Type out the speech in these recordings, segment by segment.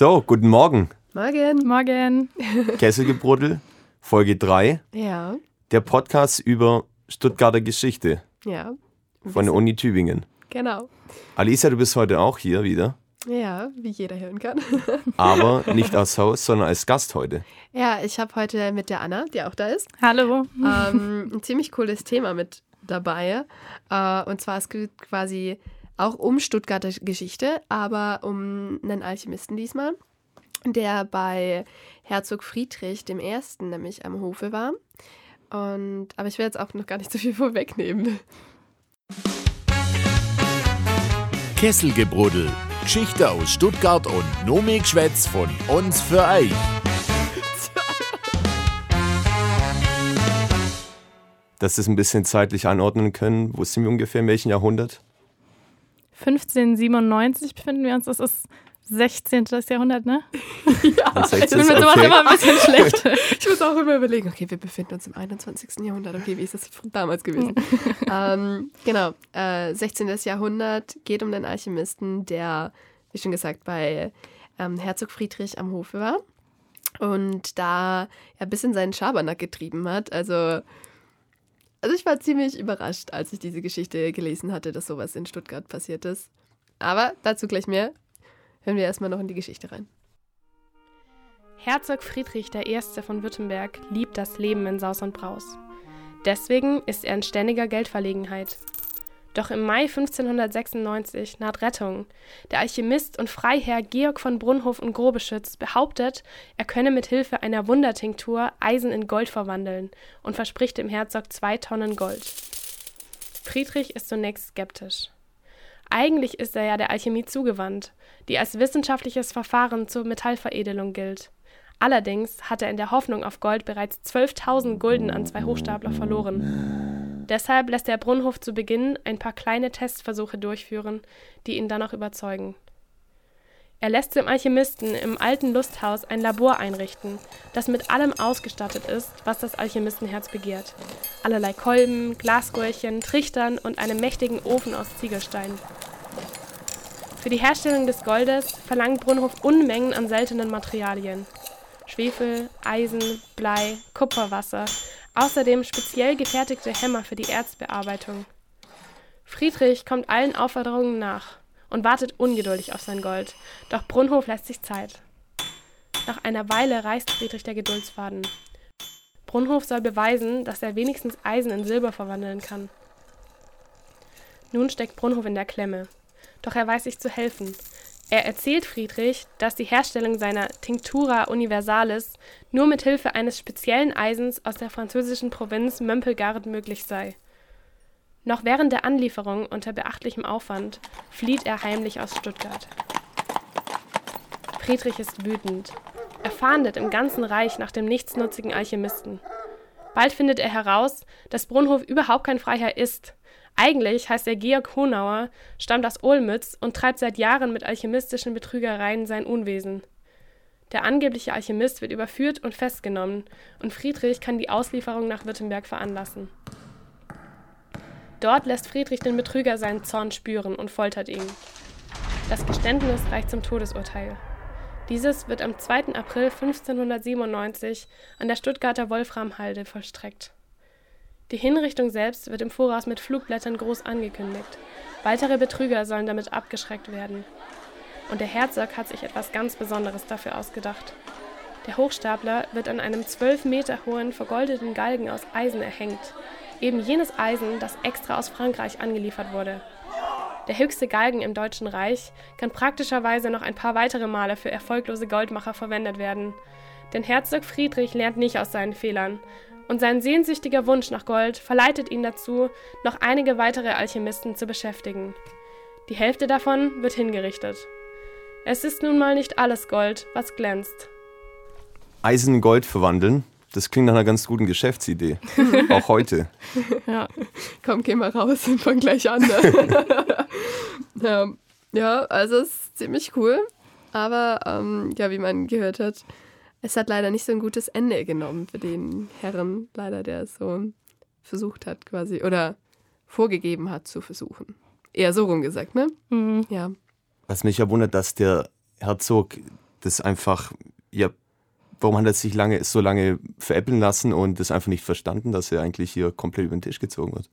So, guten Morgen. Morgen. Morgen. Kesselgebruddel, Folge 3. Ja, Der Podcast über Stuttgarter Geschichte ja. von der Uni Tübingen. Genau. Alicia, du bist heute auch hier wieder, Ja, wie jeder hören kann. aber nicht als Haus, sondern als Gast heute. ja, ich habe heute mit der Anna, die auch da ist, Hallo. ähm, ein ziemlich cooles Thema mit dabei. Äh, und zwar es geht quasi auch um Stuttgarter Geschichte, aber um einen Alchemisten diesmal, der bei Herzog Friedrich dem Ersten nämlich am Hofe war. Und, aber ich will jetzt auch noch gar nicht so viel vorwegnehmen. Kesselgebruddel. Geschichte aus Stuttgart und Nomikschwätz von uns für euch. Dass wir es ein bisschen zeitlich einordnen können. Wo sind wir ungefähr? In welchem Jahrhundert? 1597 befinden wir uns. Das ist 16. Jahrhundert, ne? Ja, Das Ich bin mit sowas okay. immer ein bisschen schlecht. Ich muss auch immer überlegen, okay, wir befinden uns im 21. Jahrhundert. Okay, wie ist das damals gewesen? ähm, genau, äh, 16. Jahrhundert geht um den Alchemisten, der, wie schon gesagt, bei ähm, Herzog Friedrich am Hofe war und da ja ein bisschen seinen Schabernack getrieben hat. Also, also ich war ziemlich überrascht, als ich diese Geschichte gelesen hatte, dass sowas in Stuttgart passiert ist. Aber dazu gleich mehr. Hören wir erstmal noch in die Geschichte rein. Herzog Friedrich I. von Württemberg liebt das Leben in Saus und Braus. Deswegen ist er in ständiger Geldverlegenheit. Doch im Mai 1596 naht Rettung. Der Alchemist und Freiherr Georg von Brunhof und Grobeschütz behauptet, er könne mit Hilfe einer Wundertinktur Eisen in Gold verwandeln und verspricht dem Herzog zwei Tonnen Gold. Friedrich ist zunächst skeptisch. Eigentlich ist er ja der Alchemie zugewandt, die als wissenschaftliches Verfahren zur Metallveredelung gilt. Allerdings hat er in der Hoffnung auf Gold bereits 12.000 Gulden an zwei Hochstapler verloren. Deshalb lässt der Brunhof zu Beginn ein paar kleine Testversuche durchführen, die ihn dann auch überzeugen. Er lässt dem Alchemisten im alten Lusthaus ein Labor einrichten, das mit allem ausgestattet ist, was das Alchemistenherz begehrt. Allerlei Kolben, Glasröhrchen, Trichtern und einem mächtigen Ofen aus Ziegelstein. Für die Herstellung des Goldes verlangt Brunhof Unmengen an seltenen Materialien. Schwefel, Eisen, Blei, Kupferwasser, außerdem speziell gefertigte Hämmer für die Erzbearbeitung. Friedrich kommt allen Aufforderungen nach und wartet ungeduldig auf sein Gold, doch Brunhof lässt sich Zeit. Nach einer Weile reißt Friedrich der Geduldsfaden. Brunhof soll beweisen, dass er wenigstens Eisen in Silber verwandeln kann. Nun steckt Brunhof in der Klemme. Doch er weiß sich zu helfen. Er erzählt Friedrich, dass die Herstellung seiner Tinctura Universalis nur mit Hilfe eines speziellen Eisens aus der französischen Provinz Mömpelgard möglich sei. Noch während der Anlieferung unter beachtlichem Aufwand flieht er heimlich aus Stuttgart. Friedrich ist wütend. Er fahndet im ganzen Reich nach dem nichtsnutzigen Alchemisten. Bald findet er heraus, dass Brunhof überhaupt kein Freiherr ist. Eigentlich heißt er Georg Honauer, stammt aus Olmütz und treibt seit Jahren mit alchemistischen Betrügereien sein Unwesen. Der angebliche Alchemist wird überführt und festgenommen, und Friedrich kann die Auslieferung nach Württemberg veranlassen. Dort lässt Friedrich den Betrüger seinen Zorn spüren und foltert ihn. Das Geständnis reicht zum Todesurteil. Dieses wird am 2. April 1597 an der Stuttgarter Wolframhalde vollstreckt. Die Hinrichtung selbst wird im Voraus mit Flugblättern groß angekündigt. Weitere Betrüger sollen damit abgeschreckt werden. Und der Herzog hat sich etwas ganz Besonderes dafür ausgedacht. Der Hochstapler wird an einem zwölf Meter hohen vergoldeten Galgen aus Eisen erhängt. Eben jenes Eisen, das extra aus Frankreich angeliefert wurde. Der höchste Galgen im Deutschen Reich kann praktischerweise noch ein paar weitere Male für erfolglose Goldmacher verwendet werden. Denn Herzog Friedrich lernt nicht aus seinen Fehlern. Und sein sehnsüchtiger Wunsch nach Gold verleitet ihn dazu, noch einige weitere Alchemisten zu beschäftigen. Die Hälfte davon wird hingerichtet. Es ist nun mal nicht alles Gold, was glänzt. Eisen in Gold verwandeln, das klingt nach einer ganz guten Geschäftsidee. Auch heute. Ja. Komm, geh mal raus und fang gleich an. Ne? ja. ja, also es ist ziemlich cool. Aber ähm, ja, wie man gehört hat, es hat leider nicht so ein gutes Ende genommen für den Herren, leider, der es so versucht hat, quasi, oder vorgegeben hat zu versuchen. Eher so rum gesagt, ne? Mhm. Ja. Was mich ja wundert, dass der Herzog das einfach, ja, warum hat er sich lange, so lange veräppeln lassen und das einfach nicht verstanden, dass er eigentlich hier komplett über den Tisch gezogen wird?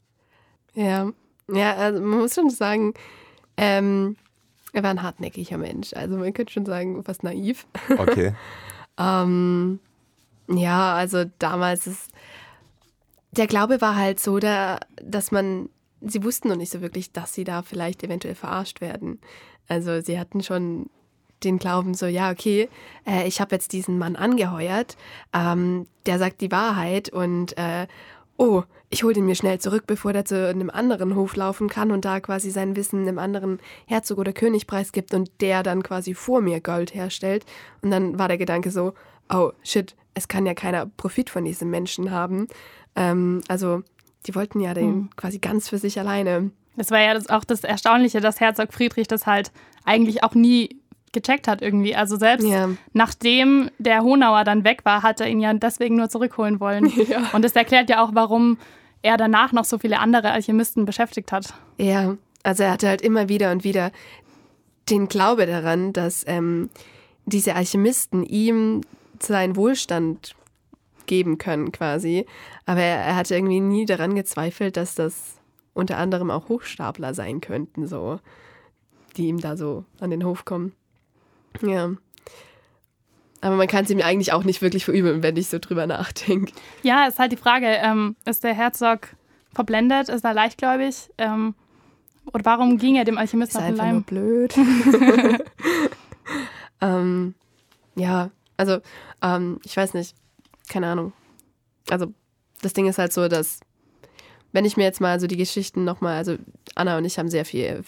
Ja, ja, also man muss schon sagen, ähm, er war ein hartnäckiger Mensch. Also man könnte schon sagen, fast naiv. Okay. ähm, ja, also damals ist der Glaube war halt so, da, dass man, sie wussten noch nicht so wirklich, dass sie da vielleicht eventuell verarscht werden. Also sie hatten schon den Glauben so, ja, okay, äh, ich habe jetzt diesen Mann angeheuert, ähm, der sagt die Wahrheit und äh, oh, ich hole ihn mir schnell zurück, bevor der zu einem anderen Hof laufen kann und da quasi sein Wissen einem anderen Herzog oder König preisgibt und der dann quasi vor mir Gold herstellt. Und dann war der Gedanke so, oh shit, es kann ja keiner Profit von diesem Menschen haben. Ähm, also die wollten ja den hm. quasi ganz für sich alleine. Das war ja das, auch das Erstaunliche, dass Herzog Friedrich das halt eigentlich auch nie gecheckt hat irgendwie. Also selbst ja. nachdem der Honauer dann weg war, hat er ihn ja deswegen nur zurückholen wollen. Ja. Und das erklärt ja auch, warum er danach noch so viele andere Alchemisten beschäftigt hat. Ja, also er hatte halt immer wieder und wieder den Glaube daran, dass ähm, diese Alchemisten ihm seinen Wohlstand geben können quasi. Aber er, er hatte irgendwie nie daran gezweifelt, dass das unter anderem auch Hochstapler sein könnten, so, die ihm da so an den Hof kommen. Ja. Aber man kann es ihm eigentlich auch nicht wirklich verübeln, wenn ich so drüber nachdenke. Ja, ist halt die Frage, ähm, ist der Herzog verblendet, ist er leichtgläubig? Ähm, oder warum ging er dem Alchemisten auf den Leim? Nur blöd. ähm, ja, also ähm, ich weiß nicht, keine Ahnung. Also das Ding ist halt so, dass wenn ich mir jetzt mal so die Geschichten nochmal, also Anna und ich haben sehr viel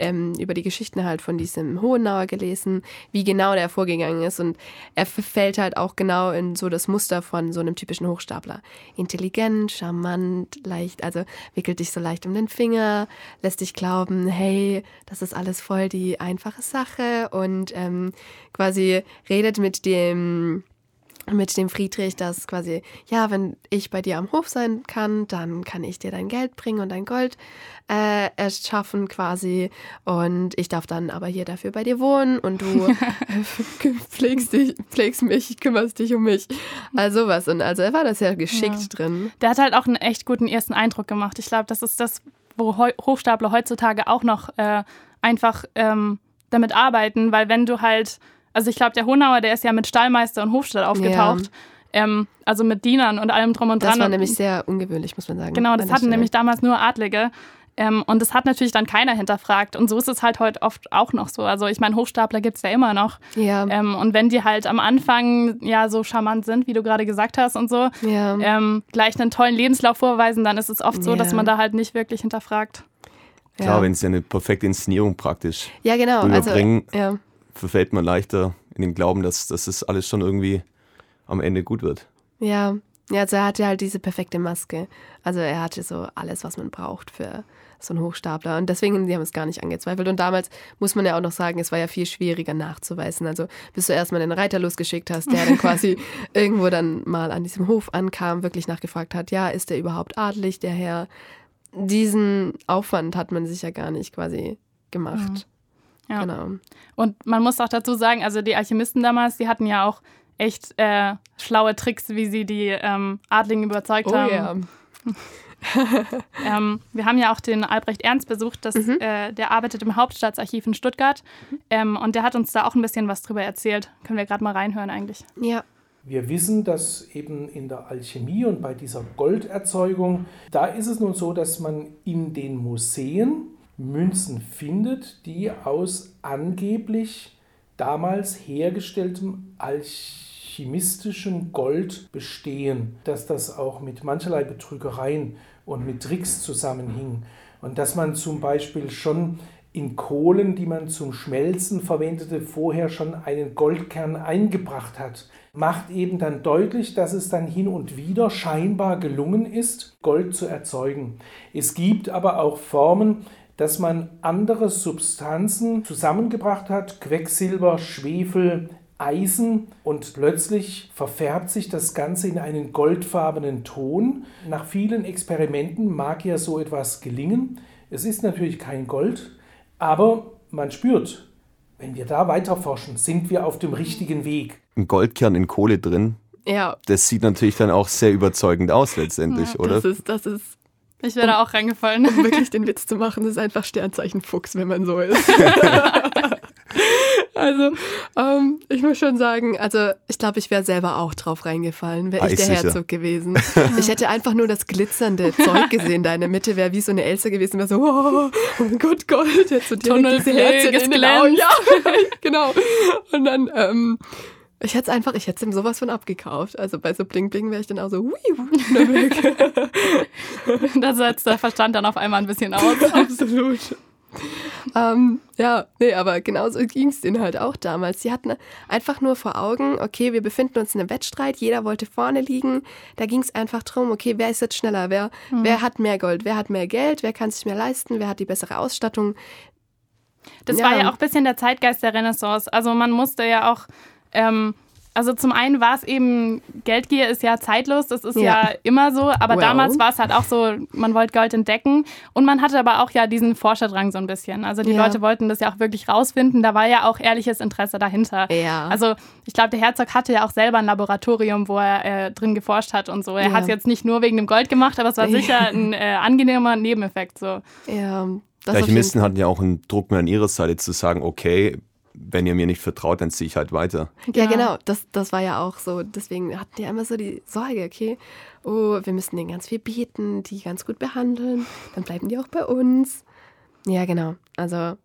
ähm, über die Geschichten halt von diesem Hohenauer gelesen, wie genau der vorgegangen ist. Und er fällt halt auch genau in so das Muster von so einem typischen Hochstapler. Intelligent, charmant, leicht, also wickelt dich so leicht um den Finger, lässt dich glauben, hey, das ist alles voll die einfache Sache und ähm, quasi redet mit dem mit dem Friedrich, dass quasi, ja, wenn ich bei dir am Hof sein kann, dann kann ich dir dein Geld bringen und dein Gold äh, erschaffen quasi und ich darf dann aber hier dafür bei dir wohnen und du pflegst, dich, pflegst mich, kümmerst dich um mich. Also was und also er war das ja geschickt ja. drin. Der hat halt auch einen echt guten ersten Eindruck gemacht. Ich glaube, das ist das, wo Hochstapler heutzutage auch noch äh, einfach ähm, damit arbeiten, weil wenn du halt also ich glaube, der Honauer, der ist ja mit Stallmeister und Hofstadt aufgetaucht. Ja. Ähm, also mit Dienern und allem drum und dran. Das war nämlich sehr ungewöhnlich, muss man sagen. Genau, das hatten Stelle. nämlich damals nur Adlige. Ähm, und das hat natürlich dann keiner hinterfragt. Und so ist es halt heute oft auch noch so. Also ich meine, Hochstapler gibt es ja immer noch. Ja. Ähm, und wenn die halt am Anfang ja so charmant sind, wie du gerade gesagt hast und so, ja. ähm, gleich einen tollen Lebenslauf vorweisen, dann ist es oft so, ja. dass man da halt nicht wirklich hinterfragt. Klar, ja. wenn es ja eine perfekte Inszenierung praktisch ja, genau. Also, ja verfällt man leichter in den Glauben, dass, dass das alles schon irgendwie am Ende gut wird. Ja. ja, also er hatte halt diese perfekte Maske. Also er hatte so alles, was man braucht für so einen Hochstapler. Und deswegen, die haben es gar nicht angezweifelt. Und damals muss man ja auch noch sagen, es war ja viel schwieriger nachzuweisen. Also bis du erstmal den Reiter losgeschickt hast, der dann quasi irgendwo dann mal an diesem Hof ankam, wirklich nachgefragt hat, ja, ist der überhaupt adlig, der Herr? Diesen Aufwand hat man sich ja gar nicht quasi gemacht. Mhm. Ja. Genau. Und man muss auch dazu sagen, also die Alchemisten damals, die hatten ja auch echt äh, schlaue Tricks, wie sie die ähm, Adligen überzeugt oh, haben. Yeah. ähm, wir haben ja auch den Albrecht Ernst besucht, das, mhm. äh, der arbeitet im Hauptstaatsarchiv in Stuttgart mhm. ähm, und der hat uns da auch ein bisschen was drüber erzählt. Können wir gerade mal reinhören eigentlich. Ja. Wir wissen, dass eben in der Alchemie und bei dieser Golderzeugung, da ist es nun so, dass man in den Museen Münzen findet, die aus angeblich damals hergestelltem alchemistischem Gold bestehen, dass das auch mit mancherlei Betrügereien und mit Tricks zusammenhing und dass man zum Beispiel schon in Kohlen, die man zum Schmelzen verwendete, vorher schon einen Goldkern eingebracht hat, macht eben dann deutlich, dass es dann hin und wieder scheinbar gelungen ist, Gold zu erzeugen. Es gibt aber auch Formen, dass man andere Substanzen zusammengebracht hat, Quecksilber, Schwefel, Eisen und plötzlich verfärbt sich das Ganze in einen goldfarbenen Ton. Nach vielen Experimenten mag ja so etwas gelingen. Es ist natürlich kein Gold, aber man spürt, wenn wir da weiter forschen, sind wir auf dem richtigen Weg. Ein Goldkern in Kohle drin. Ja. Das sieht natürlich dann auch sehr überzeugend aus letztendlich, ja, oder? Das ist, das ist. Ich wäre da auch reingefallen. Um wirklich den Witz zu machen, das ist einfach Sternzeichen Fuchs, wenn man so ist. also, ähm, ich muss schon sagen, also ich glaube, ich wäre selber auch drauf reingefallen, wäre ich der sicher. Herzog gewesen. ich hätte einfach nur das glitzernde Zeug gesehen, da in der Mitte wäre wie so eine Elsa gewesen, wäre so, oh, oh mein Gott, Gold, jetzt so direkt diese Herzen in den Augen. Ja, genau. Und dann, ähm, ich hätte es einfach, ich hätte es ihm sowas von abgekauft. Also bei so Bling Bling wäre ich dann auch so, weg. da setzt der Verstand dann auf einmal ein bisschen aus. Absolut. ähm, ja, nee, aber genauso ging es denen halt auch damals. Sie hatten einfach nur vor Augen, okay, wir befinden uns in einem Wettstreit, jeder wollte vorne liegen. Da ging es einfach darum, okay, wer ist jetzt schneller, wer, mhm. wer hat mehr Gold, wer hat mehr Geld, wer kann sich mehr leisten, wer hat die bessere Ausstattung. Das ja. war ja auch ein bisschen der Zeitgeist der Renaissance. Also man musste ja auch ähm, also zum einen war es eben, Geldgier ist ja zeitlos, das ist ja, ja immer so, aber well. damals war es halt auch so, man wollte Gold entdecken und man hatte aber auch ja diesen Forscherdrang so ein bisschen. Also die ja. Leute wollten das ja auch wirklich rausfinden, da war ja auch ehrliches Interesse dahinter. Ja. Also ich glaube, der Herzog hatte ja auch selber ein Laboratorium, wo er äh, drin geforscht hat und so. Er ja. hat es jetzt nicht nur wegen dem Gold gemacht, aber es war sicher ein äh, angenehmer Nebeneffekt. So. Ja. Das Alchemisten hatten ja auch einen Druck mehr an ihrer Seite zu sagen, okay, wenn ihr mir nicht vertraut, dann ziehe ich halt weiter. Ja, genau. Das, das war ja auch so. Deswegen hatten die immer so die Sorge, okay, oh, wir müssen denen ganz viel bieten, die ganz gut behandeln. Dann bleiben die auch bei uns. Ja, genau. Also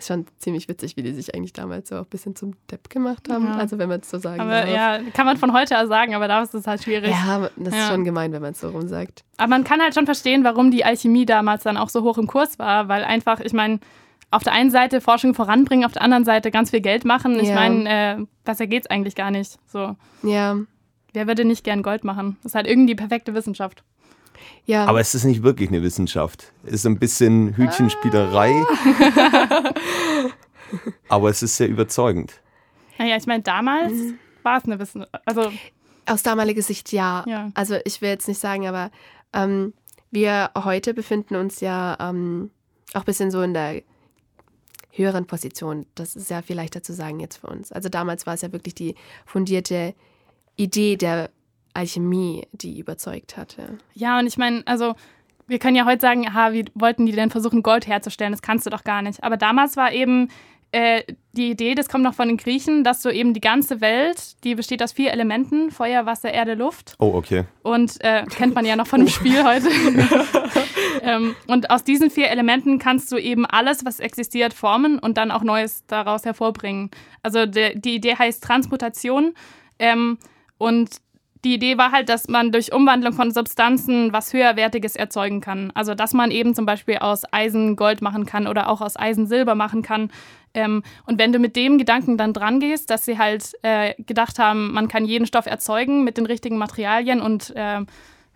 ist schon ziemlich witzig, wie die sich eigentlich damals so auch ein bisschen zum Depp gemacht haben. Ja. Also wenn man es so sagen aber, darf. Ja, kann man von heute aus sagen, aber da ist es halt schwierig. Ja, das ja. ist schon gemein, wenn man es so rumsagt. Aber man kann halt schon verstehen, warum die Alchemie damals dann auch so hoch im Kurs war, weil einfach, ich meine, auf der einen Seite Forschung voranbringen, auf der anderen Seite ganz viel Geld machen. Ich meine, äh, besser geht's eigentlich gar nicht. So. Ja. Wer würde nicht gern Gold machen? Das ist halt irgendwie die perfekte Wissenschaft. Ja. Aber es ist nicht wirklich eine Wissenschaft. Es ist ein bisschen Hütchenspielerei. Ah. aber es ist sehr überzeugend. Naja, ich meine, damals mhm. war es eine Wissenschaft. Also, Aus damaliger Sicht ja. ja. Also ich will jetzt nicht sagen, aber ähm, wir heute befinden uns ja ähm, auch ein bisschen so in der höheren Position. Das ist ja viel leichter zu sagen jetzt für uns. Also damals war es ja wirklich die fundierte Idee der Alchemie, die überzeugt hatte. Ja, und ich meine, also wir können ja heute sagen, aha, wie wollten die denn versuchen, Gold herzustellen? Das kannst du doch gar nicht. Aber damals war eben äh, die Idee, das kommt noch von den Griechen, dass du eben die ganze Welt, die besteht aus vier Elementen, Feuer, Wasser, Erde, Luft. Oh, okay. Und äh, kennt man ja noch von dem Spiel heute. ähm, und aus diesen vier Elementen kannst du eben alles, was existiert, formen und dann auch Neues daraus hervorbringen. Also de, die Idee heißt Transmutation. Ähm, und die Idee war halt, dass man durch Umwandlung von Substanzen was höherwertiges erzeugen kann. Also dass man eben zum Beispiel aus Eisen Gold machen kann oder auch aus Eisen Silber machen kann. Ähm, und wenn du mit dem Gedanken dann dran gehst, dass sie halt äh, gedacht haben, man kann jeden Stoff erzeugen mit den richtigen Materialien und äh,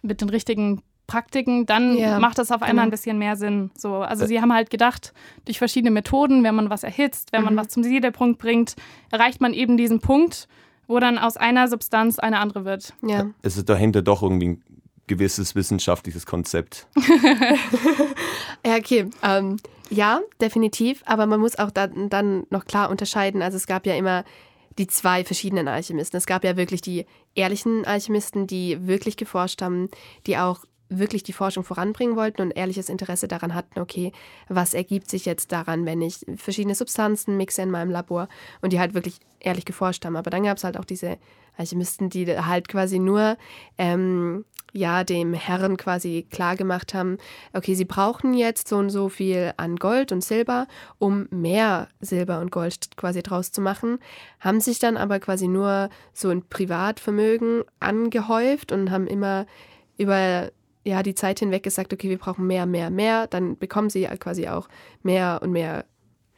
mit den richtigen Praktiken, dann ja, macht das auf einmal genau. ein bisschen mehr Sinn. So, also sie haben halt gedacht, durch verschiedene Methoden, wenn man was erhitzt, wenn man mhm. was zum Siedepunkt bringt, erreicht man eben diesen Punkt, wo dann aus einer Substanz eine andere wird. Ja. Es ist dahinter doch irgendwie ein gewisses wissenschaftliches Konzept. ja, okay. Ähm, ja, definitiv. Aber man muss auch dann, dann noch klar unterscheiden. Also es gab ja immer die zwei verschiedenen Alchemisten. Es gab ja wirklich die ehrlichen Alchemisten, die wirklich geforscht haben, die auch wirklich die Forschung voranbringen wollten und ehrliches Interesse daran hatten, okay, was ergibt sich jetzt daran, wenn ich verschiedene Substanzen mixe in meinem Labor und die halt wirklich ehrlich geforscht haben. Aber dann gab es halt auch diese Alchemisten, die halt quasi nur ähm, ja dem Herren quasi klar gemacht haben, okay, sie brauchen jetzt so und so viel an Gold und Silber, um mehr Silber und Gold quasi draus zu machen, haben sich dann aber quasi nur so ein Privatvermögen angehäuft und haben immer über ja, die Zeit hinweg gesagt, okay, wir brauchen mehr, mehr, mehr, dann bekommen sie ja quasi auch mehr und mehr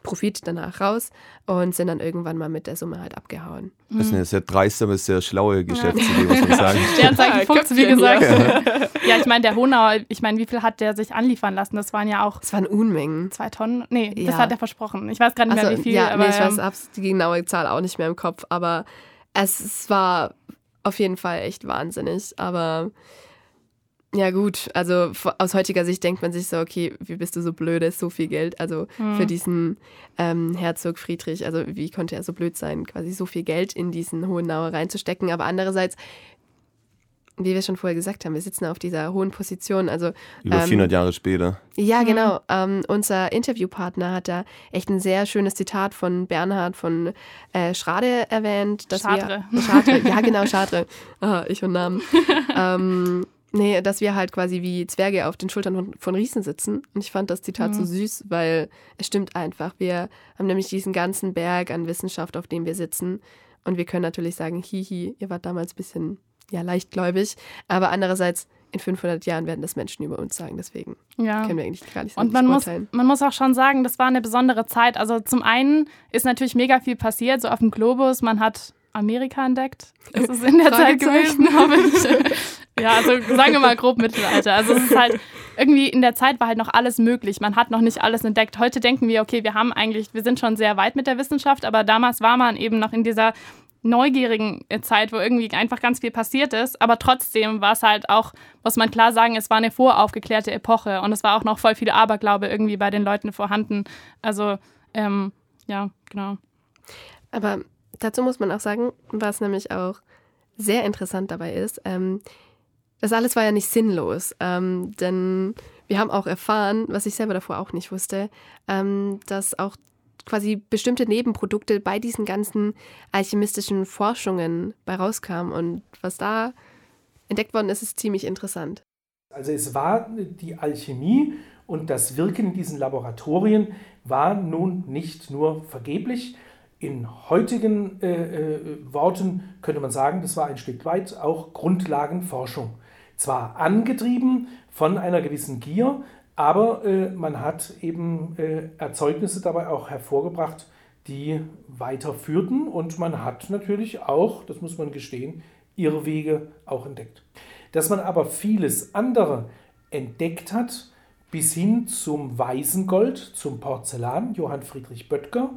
Profit danach raus und sind dann irgendwann mal mit der Summe halt abgehauen. Das ist eine sehr dreiste, aber sehr schlaue Geschäftsidee, muss man sagen. Sternzeichen Fuchs, wie gesagt. ja, ich meine, der Honauer, ich meine, wie viel hat der sich anliefern lassen? Das waren ja auch. Das waren Unmengen. Zwei Tonnen? Nee, ja. das hat er versprochen. Ich weiß gerade nicht also, mehr, wie viel. Ja, aber, nee, ich weiß ähm, die genaue Zahl auch nicht mehr im Kopf, aber es, es war auf jeden Fall echt wahnsinnig. Aber Ja, gut, also aus heutiger Sicht denkt man sich so, okay, wie bist du so blöd, ist so viel Geld, also hm. für diesen ähm, Herzog Friedrich, also wie konnte er so blöd sein, quasi so viel Geld in diesen Hohenauer reinzustecken, aber andererseits wie wir schon vorher gesagt haben, wir sitzen auf dieser hohen Position. Also, Über ähm, 400 Jahre später. Ja, mhm. genau. Ähm, unser Interviewpartner hat da echt ein sehr schönes Zitat von Bernhard von äh, Schrade erwähnt. Dass Chartre. Wir, Chartre. Ja, genau, Chartre. Oh, ich und Namen. ähm, nee, dass wir halt quasi wie Zwerge auf den Schultern von, von Riesen sitzen. Und ich fand das Zitat mhm. so süß, weil es stimmt einfach. Wir haben nämlich diesen ganzen Berg an Wissenschaft, auf dem wir sitzen. Und wir können natürlich sagen, hihi, ihr wart damals ein bisschen ja, leichtgläubig. Aber andererseits, in 500 Jahren werden das Menschen über uns sagen. Deswegen ja. können wir eigentlich gar nicht so Und man muss, man muss auch schon sagen, das war eine besondere Zeit. Also zum einen ist natürlich mega viel passiert, so auf dem Globus. Man hat Amerika entdeckt. Das ist in der Zeit gewesen, habe ich. Ja, also sagen wir mal grob Mittelalter. Also es ist halt irgendwie in der Zeit war halt noch alles möglich. Man hat noch nicht alles entdeckt. Heute denken wir, okay, wir haben eigentlich, wir sind schon sehr weit mit der Wissenschaft, aber damals war man eben noch in dieser neugierigen Zeit, wo irgendwie einfach ganz viel passiert ist. Aber trotzdem war es halt auch, muss man klar sagen, es war eine voraufgeklärte Epoche und es war auch noch voll viel Aberglaube irgendwie bei den Leuten vorhanden. Also, ähm, ja, genau. Aber dazu muss man auch sagen, was nämlich auch sehr interessant dabei ist, ähm, das alles war ja nicht sinnlos, ähm, denn wir haben auch erfahren, was ich selber davor auch nicht wusste, ähm, dass auch quasi bestimmte Nebenprodukte bei diesen ganzen alchemistischen Forschungen bei rauskamen. Und was da entdeckt worden ist, ist ziemlich interessant. Also es war die Alchemie und das Wirken in diesen Laboratorien war nun nicht nur vergeblich. In heutigen äh, äh, Worten könnte man sagen, das war ein Stück weit auch Grundlagenforschung. Zwar angetrieben von einer gewissen Gier, aber äh, man hat eben äh, Erzeugnisse dabei auch hervorgebracht, die weiterführten und man hat natürlich auch, das muss man gestehen, ihre Wege auch entdeckt. Dass man aber vieles andere entdeckt hat, bis hin zum Weißengold, zum Porzellan, Johann Friedrich Böttger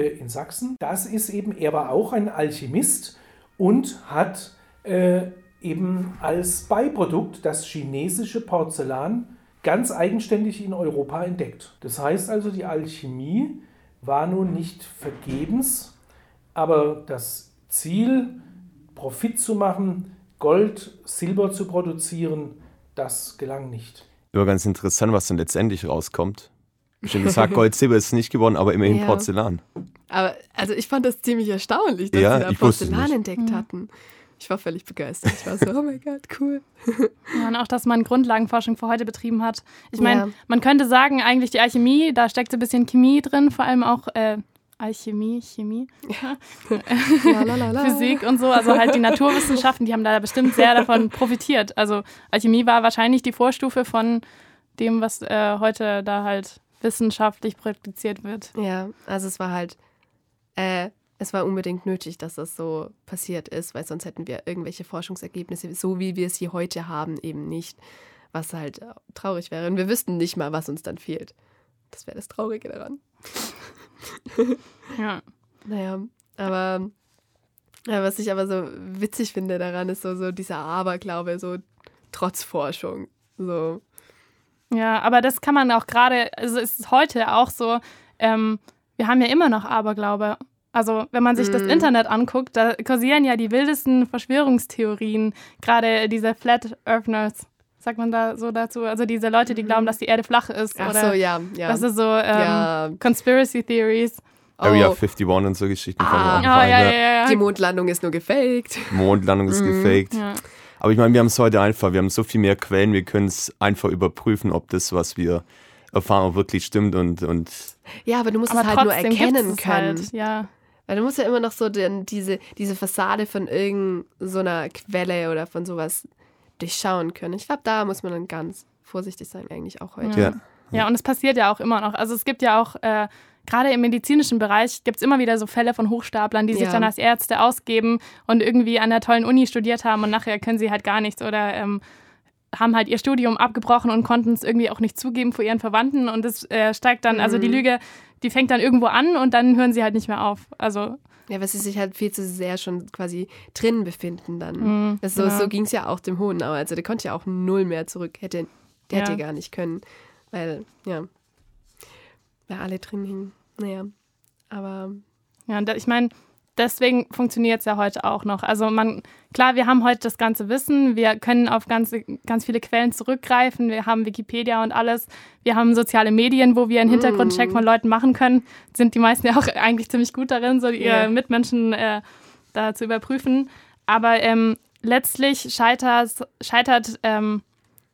in Sachsen, das ist eben, er war auch ein Alchemist und hat äh, eben als Beiprodukt das chinesische Porzellan ganz eigenständig in Europa entdeckt. Das heißt also, die Alchemie war nun nicht vergebens, aber das Ziel, Profit zu machen, Gold, Silber zu produzieren, das gelang nicht. Immer ganz interessant, was dann letztendlich rauskommt. Schon gesagt, Gold, Silber ist nicht geworden, aber immerhin ja. Porzellan. Aber also ich fand das ziemlich erstaunlich, dass ja, sie da Porzellan entdeckt mhm. hatten. Ich war völlig begeistert. Ich war so, oh mein Gott, cool. Ja, und auch, dass man Grundlagenforschung für heute betrieben hat. Ich meine, ja. man könnte sagen, eigentlich die Alchemie, da steckt so ein bisschen Chemie drin, vor allem auch äh, Alchemie, Chemie, Physik und so. Also halt die Naturwissenschaften, die haben da bestimmt sehr davon profitiert. Also Alchemie war wahrscheinlich die Vorstufe von dem, was äh, heute da halt wissenschaftlich praktiziert wird. Ja, also es war halt äh, es war unbedingt nötig, dass das so passiert ist, weil sonst hätten wir irgendwelche Forschungsergebnisse, so wie wir es hier heute haben, eben nicht, was halt traurig wäre. Und wir wüssten nicht mal, was uns dann fehlt. Das wäre das Traurige daran. ja. Naja, aber ja, was ich aber so witzig finde daran, ist so, so dieser Aberglaube, so trotz Forschung. So. Ja, aber das kann man auch gerade, also es ist heute auch so, ähm, wir haben ja immer noch Aberglaube also, wenn man sich mm. das mhm. Internet anguckt, da kursieren ja die wildesten Verschwörungstheorien, gerade diese Flat Earthners. Sagt man da so dazu? Also diese Leute, die mhm. glauben, dass die Erde flach ist. Ach oder so, ja. ja. Das ist so ähm, ja. Conspiracy Theories. Area oh. 51 und so Geschichten. Ah, von ah, ja, ja, ja, Die Mondlandung ist nur gefaked. Mondlandung ist mm. gefaked. Ja. Aber ich meine, wir haben es heute einfach. Wir haben so viel mehr Quellen. Wir können es einfach überprüfen, ob das, was wir erfahren, auch wirklich stimmt. Und, und ja, aber du musst aber es halt nur erkennen halt, können. Halt, ja. Weil du musst ja immer noch so den, diese, diese Fassade von irgendeiner so Quelle oder von sowas durchschauen können. Ich glaube, da muss man dann ganz vorsichtig sein, eigentlich auch heute. Ja, ja und es passiert ja auch immer noch. Also es gibt ja auch, äh, gerade im medizinischen Bereich, gibt es immer wieder so Fälle von Hochstaplern, die ja. sich dann als Ärzte ausgeben und irgendwie an der tollen Uni studiert haben und nachher können sie halt gar nichts oder ähm, haben halt ihr Studium abgebrochen und konnten es irgendwie auch nicht zugeben vor ihren Verwandten und es äh, steigt dann, mhm. also die mhm. Lüge die fängt dann irgendwo an und dann hören sie halt nicht mehr auf. Also Ja, weil sie sich halt viel zu sehr schon quasi drin befinden dann. Mhm, das so genau. so ging es ja auch dem Hohenau. Also der konnte ja auch null mehr zurück. Hätte, der ja. hätte gar nicht können. Weil, ja, ja alle drin hingen. Naja, aber. Ja, und ich meine, deswegen funktioniert es ja heute auch noch. Also man, klar, wir haben heute das ganze Wissen, wir können auf ganz, ganz viele Quellen zurückgreifen, wir haben Wikipedia und alles, wir haben soziale Medien, wo wir einen Hintergrundcheck von Leuten machen können, sind die meisten ja auch eigentlich ziemlich gut darin, so ihre yeah. Mitmenschen äh, da zu überprüfen. Aber ähm, letztlich scheitert, scheitert ähm,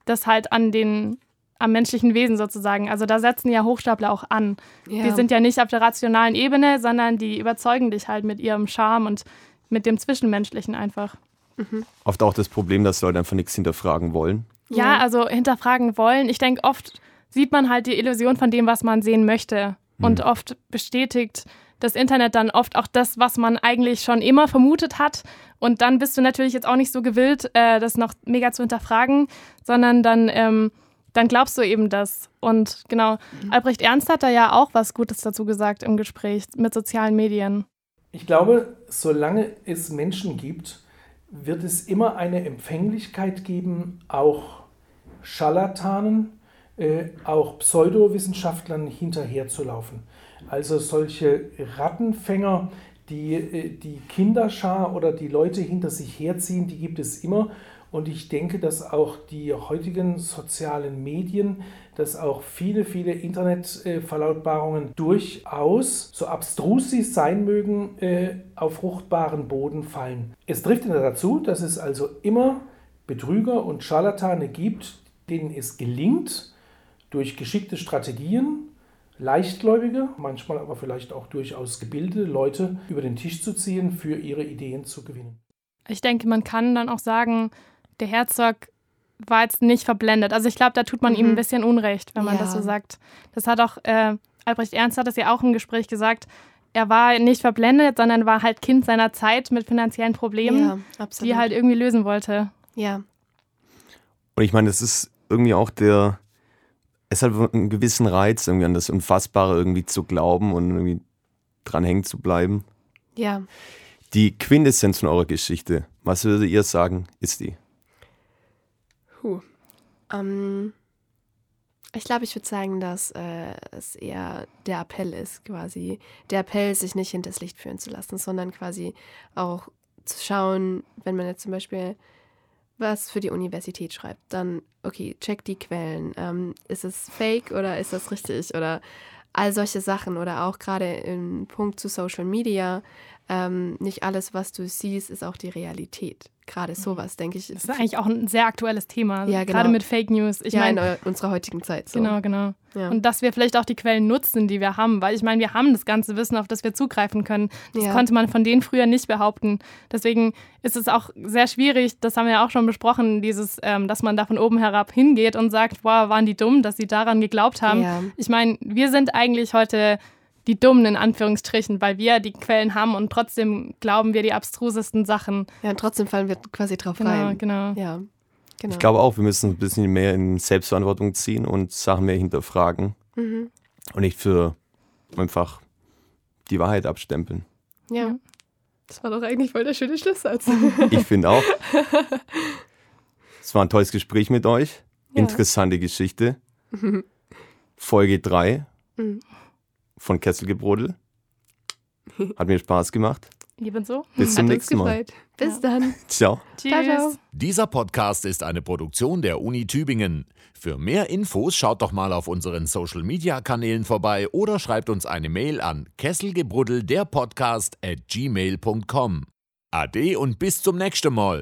das halt an den am menschlichen Wesen sozusagen. Also da setzen ja Hochstapler auch an. Ja. Die sind ja nicht auf der rationalen Ebene, sondern die überzeugen dich halt mit ihrem Charme und mit dem Zwischenmenschlichen einfach. Mhm. Oft auch das Problem, dass Leute einfach nichts hinterfragen wollen. Ja, also hinterfragen wollen. Ich denke, oft sieht man halt die Illusion von dem, was man sehen möchte. Mhm. Und oft bestätigt das Internet dann oft auch das, was man eigentlich schon immer vermutet hat. Und dann bist du natürlich jetzt auch nicht so gewillt, äh, das noch mega zu hinterfragen, sondern dann ähm, dann glaubst du eben das. Und genau, mhm. Albrecht Ernst hat da ja auch was Gutes dazu gesagt im Gespräch mit sozialen Medien. Ich glaube, solange es Menschen gibt, wird es immer eine Empfänglichkeit geben, auch Scharlatanen, äh, auch Pseudowissenschaftlern hinterherzulaufen. Also solche Rattenfänger, die äh, die Kinderschar oder die Leute hinter sich herziehen, die gibt es immer. Und ich denke, dass auch die heutigen sozialen Medien, dass auch viele, viele Internetverlautbarungen durchaus, so abstrus sie sein mögen, äh, auf fruchtbaren Boden fallen. Es trifft dazu, dass es also immer Betrüger und Scharlatane gibt, denen es gelingt, durch geschickte Strategien leichtgläubige, manchmal aber vielleicht auch durchaus gebildete Leute über den Tisch zu ziehen, für ihre Ideen zu gewinnen. Ich denke, man kann dann auch sagen, der Herzog war jetzt nicht verblendet. Also ich glaube, da tut man mhm. ihm ein bisschen Unrecht, wenn man ja. das so sagt. Das hat auch, äh, Albrecht Ernst hat das ja auch im Gespräch gesagt, er war nicht verblendet, sondern war halt Kind seiner Zeit mit finanziellen Problemen, ja, die er halt irgendwie lösen wollte. Ja. Und ich meine, das ist irgendwie auch der, es hat einen gewissen Reiz, irgendwie an das Unfassbare irgendwie zu glauben und irgendwie dran hängen zu bleiben. Ja. Die Quintessenz von eurer Geschichte, was würdet ihr sagen, ist die? Puh. Ähm, ich glaube, ich würde sagen, dass äh, es eher der Appell ist, quasi. Der Appell, sich nicht hinters Licht führen zu lassen, sondern quasi auch zu schauen, wenn man jetzt zum Beispiel was für die Universität schreibt, dann, okay, check die Quellen. Ähm, ist es fake oder ist das richtig? Oder all solche Sachen. Oder auch gerade im Punkt zu Social Media. Ähm, nicht alles, was du siehst, ist auch die Realität gerade mhm. sowas, denke ich. Das ist eigentlich auch ein sehr aktuelles Thema. Ja, genau. Gerade mit Fake News. Ich ja, meine, in unserer heutigen Zeit. So. Genau, genau. Ja. Und dass wir vielleicht auch die Quellen nutzen, die wir haben. Weil ich meine, wir haben das ganze Wissen, auf das wir zugreifen können. Das ja. konnte man von denen früher nicht behaupten. Deswegen ist es auch sehr schwierig, das haben wir ja auch schon besprochen, dieses, ähm, dass man da von oben herab hingeht und sagt, wow, waren die dumm, dass sie daran geglaubt haben. Ich meine, wir sind eigentlich heute die Dummen in Anführungsstrichen, weil wir die Quellen haben und trotzdem glauben wir die abstrusesten Sachen. Ja, und trotzdem fallen wir quasi drauf genau, rein. Genau, ja, genau. Ich glaube auch, wir müssen ein bisschen mehr in Selbstverantwortung ziehen und Sachen mehr hinterfragen mhm. und nicht für einfach die Wahrheit abstempeln. Ja. Das war doch eigentlich voll der schöne Schlusssatz. ich finde auch. Es war ein tolles Gespräch mit euch. Ja. Interessante Geschichte. Folge 3. Mhm von Kesselgebrodel. Hat mir Spaß gemacht. Ebenso. Bis zum nächsten Mal. Bis ja. dann. Ciao. Ciao, ciao. Dieser Podcast ist eine Produktion der Uni Tübingen. Für mehr Infos schaut doch mal auf unseren Social Media Kanälen vorbei oder schreibt uns eine Mail an kesselgebruddel der Podcast at gmail.com. Ade und bis zum nächsten Mal.